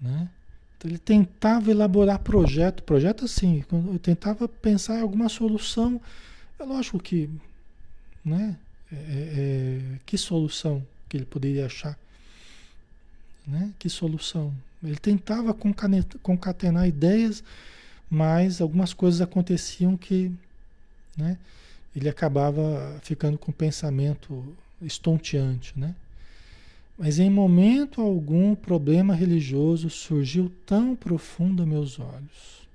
né? Então, ele tentava elaborar projeto, projeto assim, ele tentava pensar em alguma solução. É lógico que, né? É, é, é, que solução que ele poderia achar? Né? Que solução? Ele tentava concatenar ideias mas algumas coisas aconteciam que né, ele acabava ficando com pensamento estonteante. Né? Mas em momento algum o problema religioso surgiu tão profundo a meus olhos.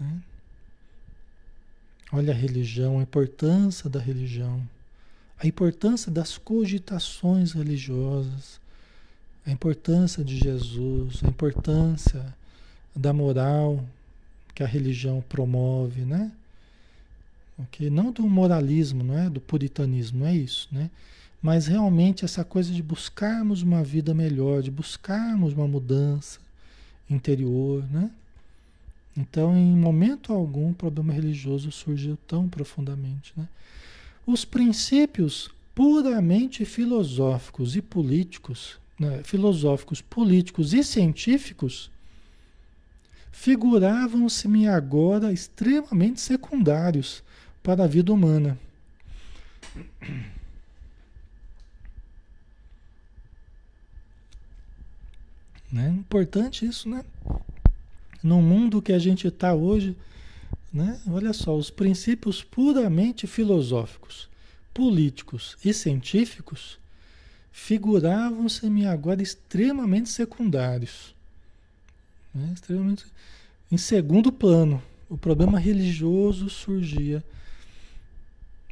Né? Olha a religião, a importância da religião, a importância das cogitações religiosas, a importância de Jesus, a importância da moral que a religião promove, né? Okay? Não do moralismo, não é? Do puritanismo, não é isso, né? Mas realmente essa coisa de buscarmos uma vida melhor, de buscarmos uma mudança interior, né? Então, em momento algum, o problema religioso surgiu tão profundamente, né? os princípios puramente filosóficos e políticos, né, filosóficos, políticos e científicos, figuravam-se-me agora extremamente secundários para a vida humana. Né? Importante isso, né? No mundo que a gente está hoje, né? Olha só, os princípios puramente filosóficos, políticos e científicos figuravam-se-me agora extremamente secundários. Né? Extremamente em segundo plano. O problema religioso surgia,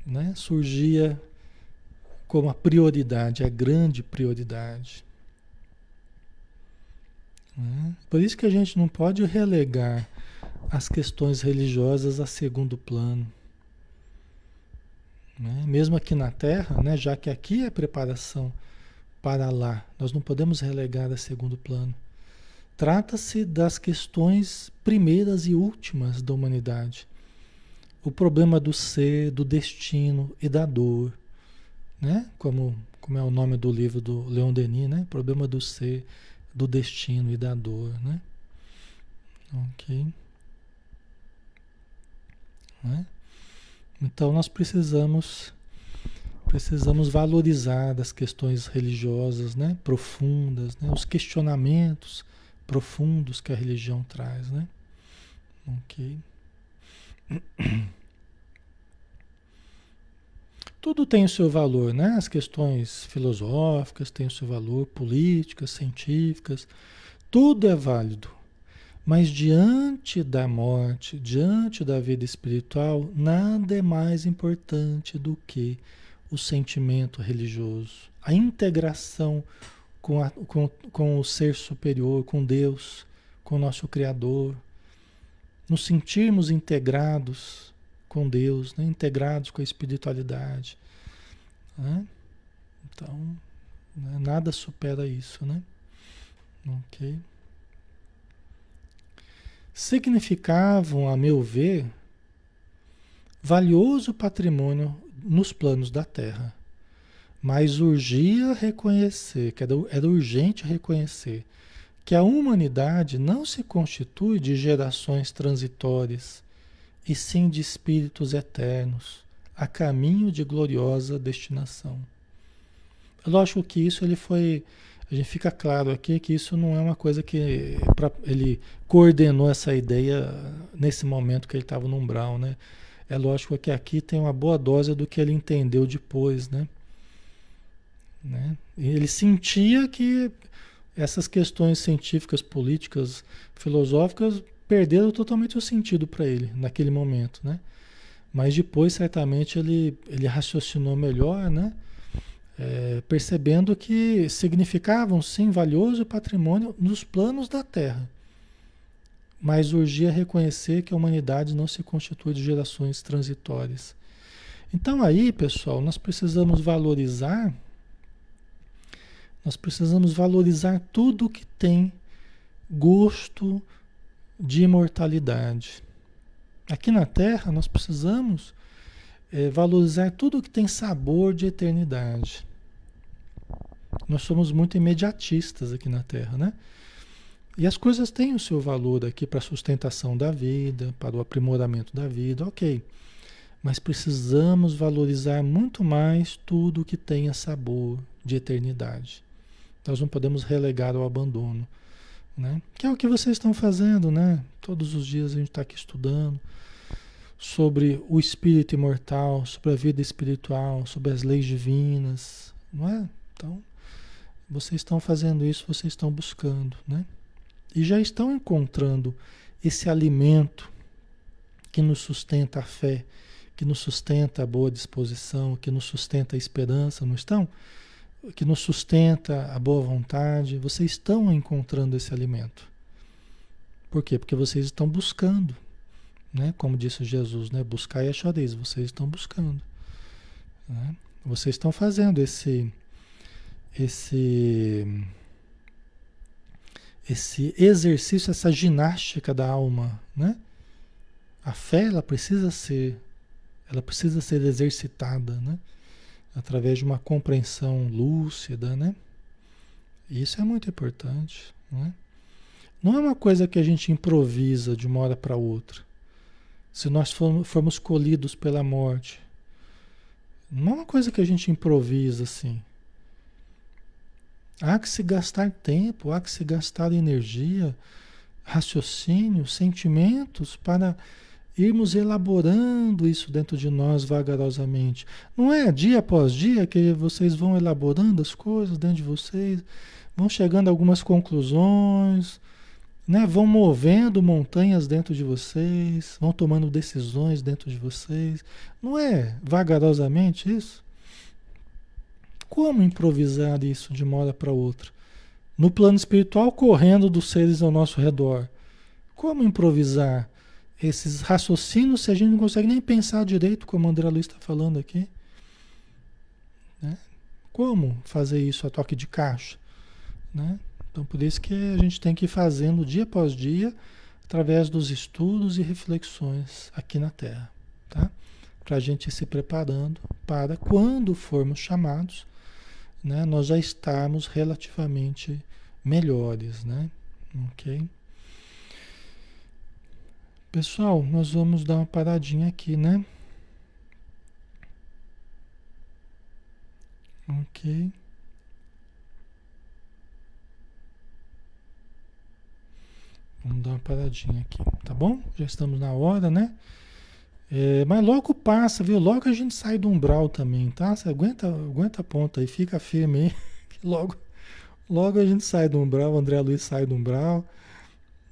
né? surgia como a prioridade, a grande prioridade. Né? Por isso que a gente não pode relegar as questões religiosas a segundo plano. Né? Mesmo aqui na Terra, né? já que aqui é preparação para lá, nós não podemos relegar a segundo plano. Trata-se das questões primeiras e últimas da humanidade. O problema do ser, do destino e da dor, né? Como, como é o nome do livro do Leon Denis, né? Problema do ser, do destino e da dor, né? Ok. Né? Então nós precisamos precisamos valorizar as questões religiosas, né? Profundas, né? Os questionamentos profundos que a religião traz, né? Ok. Tudo tem o seu valor, né? As questões filosóficas têm o seu valor, políticas, científicas, tudo é válido. Mas diante da morte, diante da vida espiritual, nada é mais importante do que o sentimento religioso, a integração com, a, com, com o ser superior, com Deus, com o nosso Criador, nos sentirmos integrados com Deus, né? integrados com a espiritualidade. Né? Então, né? nada supera isso, né? Ok. Significavam, a meu ver, valioso patrimônio nos planos da Terra mas urgia reconhecer, que era, era urgente reconhecer, que a humanidade não se constitui de gerações transitórias, e sim de espíritos eternos, a caminho de gloriosa destinação. Lógico que isso ele foi. A gente fica claro aqui que isso não é uma coisa que pra, ele coordenou essa ideia nesse momento que ele estava no umbral, né? É lógico que aqui tem uma boa dose do que ele entendeu depois, né? Né? Ele sentia que essas questões científicas, políticas, filosóficas perderam totalmente o sentido para ele naquele momento, né? Mas depois, certamente, ele, ele raciocinou melhor, né? É, percebendo que significavam, sim, valioso patrimônio nos planos da Terra. Mas urgia reconhecer que a humanidade não se constitui de gerações transitórias. Então aí, pessoal, nós precisamos valorizar nós precisamos valorizar tudo que tem gosto de imortalidade. Aqui na Terra, nós precisamos é, valorizar tudo que tem sabor de eternidade. Nós somos muito imediatistas aqui na Terra, né? E as coisas têm o seu valor aqui para a sustentação da vida, para o aprimoramento da vida, ok. Mas precisamos valorizar muito mais tudo que tenha sabor de eternidade. Nós não podemos relegar ao abandono. Né? Que é o que vocês estão fazendo, né? Todos os dias a gente está aqui estudando sobre o espírito imortal, sobre a vida espiritual, sobre as leis divinas, não é? Então, vocês estão fazendo isso, vocês estão buscando, né? E já estão encontrando esse alimento que nos sustenta a fé, que nos sustenta a boa disposição, que nos sustenta a esperança, não estão? que nos sustenta a boa vontade, vocês estão encontrando esse alimento. Por quê? Porque vocês estão buscando, né? Como disse Jesus, né? Buscar e achareis, vocês estão buscando. Né? Vocês estão fazendo esse esse esse exercício, essa ginástica da alma, né? A fé ela precisa ser ela precisa ser exercitada, né? Através de uma compreensão lúcida, né? Isso é muito importante, né? Não é uma coisa que a gente improvisa de uma hora para outra. Se nós formos colhidos pela morte, não é uma coisa que a gente improvisa assim. Há que se gastar tempo, há que se gastar energia, raciocínio, sentimentos para irmos elaborando isso dentro de nós vagarosamente. Não é dia após dia que vocês vão elaborando as coisas dentro de vocês, vão chegando a algumas conclusões, né? vão movendo montanhas dentro de vocês, vão tomando decisões dentro de vocês. Não é vagarosamente isso? Como improvisar isso de uma hora para outra? No plano espiritual, correndo dos seres ao nosso redor. Como improvisar esses raciocínios se a gente não consegue nem pensar direito, como o André Luiz está falando aqui? Né? Como fazer isso a toque de caixa? Né? Então, por isso que a gente tem que ir fazendo dia após dia, através dos estudos e reflexões aqui na Terra, tá? Para a gente ir se preparando para quando formos chamados, né, nós já estarmos relativamente melhores, né? Ok? Pessoal, nós vamos dar uma paradinha aqui, né? Ok. Vamos dar uma paradinha aqui, tá bom? Já estamos na hora, né? É, mas logo passa, viu? Logo a gente sai do umbral também, tá? Você aguenta, aguenta a ponta aí, fica firme aí. logo, logo a gente sai do umbral, o André Luiz sai do umbral,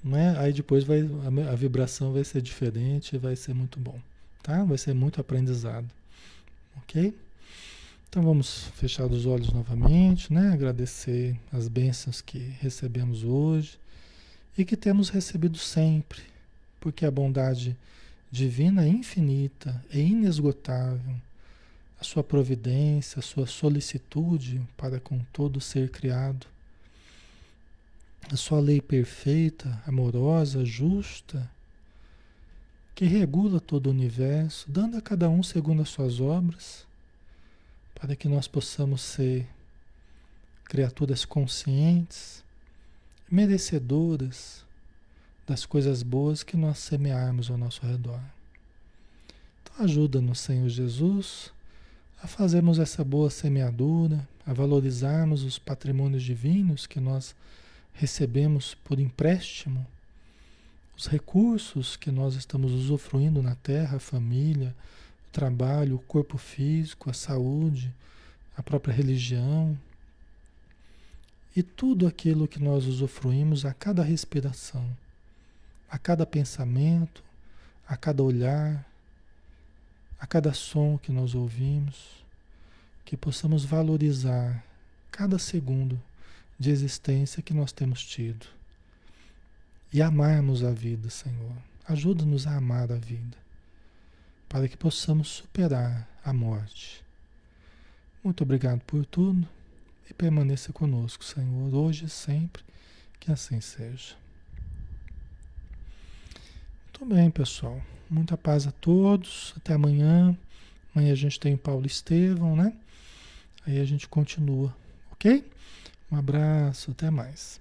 né? Aí depois vai, a, a vibração vai ser diferente, vai ser muito bom, tá? Vai ser muito aprendizado, ok? Então vamos fechar os olhos novamente, né? Agradecer as bênçãos que recebemos hoje e que temos recebido sempre, porque a bondade divina infinita, é inesgotável. A sua providência, a sua solicitude para com todo ser criado, a sua lei perfeita, amorosa, justa, que regula todo o universo, dando a cada um segundo as suas obras, para que nós possamos ser criaturas conscientes, merecedoras das coisas boas que nós semearmos ao nosso redor. Então ajuda-nos, Senhor Jesus, a fazermos essa boa semeadura, a valorizarmos os patrimônios divinos que nós recebemos por empréstimo, os recursos que nós estamos usufruindo na terra, a família, o trabalho, o corpo físico, a saúde, a própria religião, e tudo aquilo que nós usufruímos a cada respiração, a cada pensamento, a cada olhar, a cada som que nós ouvimos, que possamos valorizar cada segundo de existência que nós temos tido e amarmos a vida, Senhor. Ajuda-nos a amar a vida, para que possamos superar a morte. Muito obrigado por tudo e permaneça conosco, Senhor, hoje e sempre, que assim seja. Muito bem, pessoal. Muita paz a todos. Até amanhã. Amanhã a gente tem Paulo Estevão, né? Aí a gente continua, ok? Um abraço, até mais.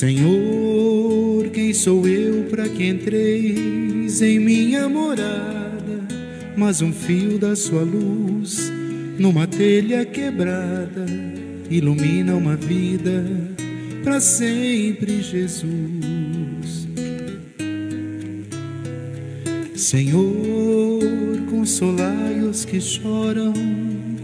Senhor, quem sou eu para que entreis em minha morada? Mas um fio da sua luz numa telha quebrada ilumina uma vida para sempre, Jesus. Senhor, consolai os que choram,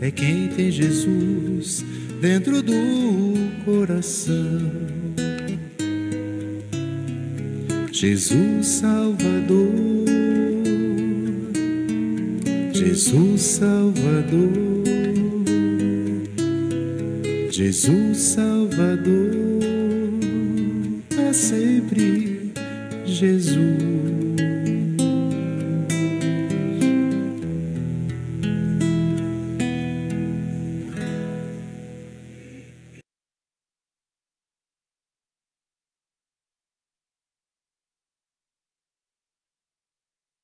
é quem tem Jesus dentro do coração. Jesus Salvador, Jesus Salvador, Jesus Salvador, para sempre Jesus.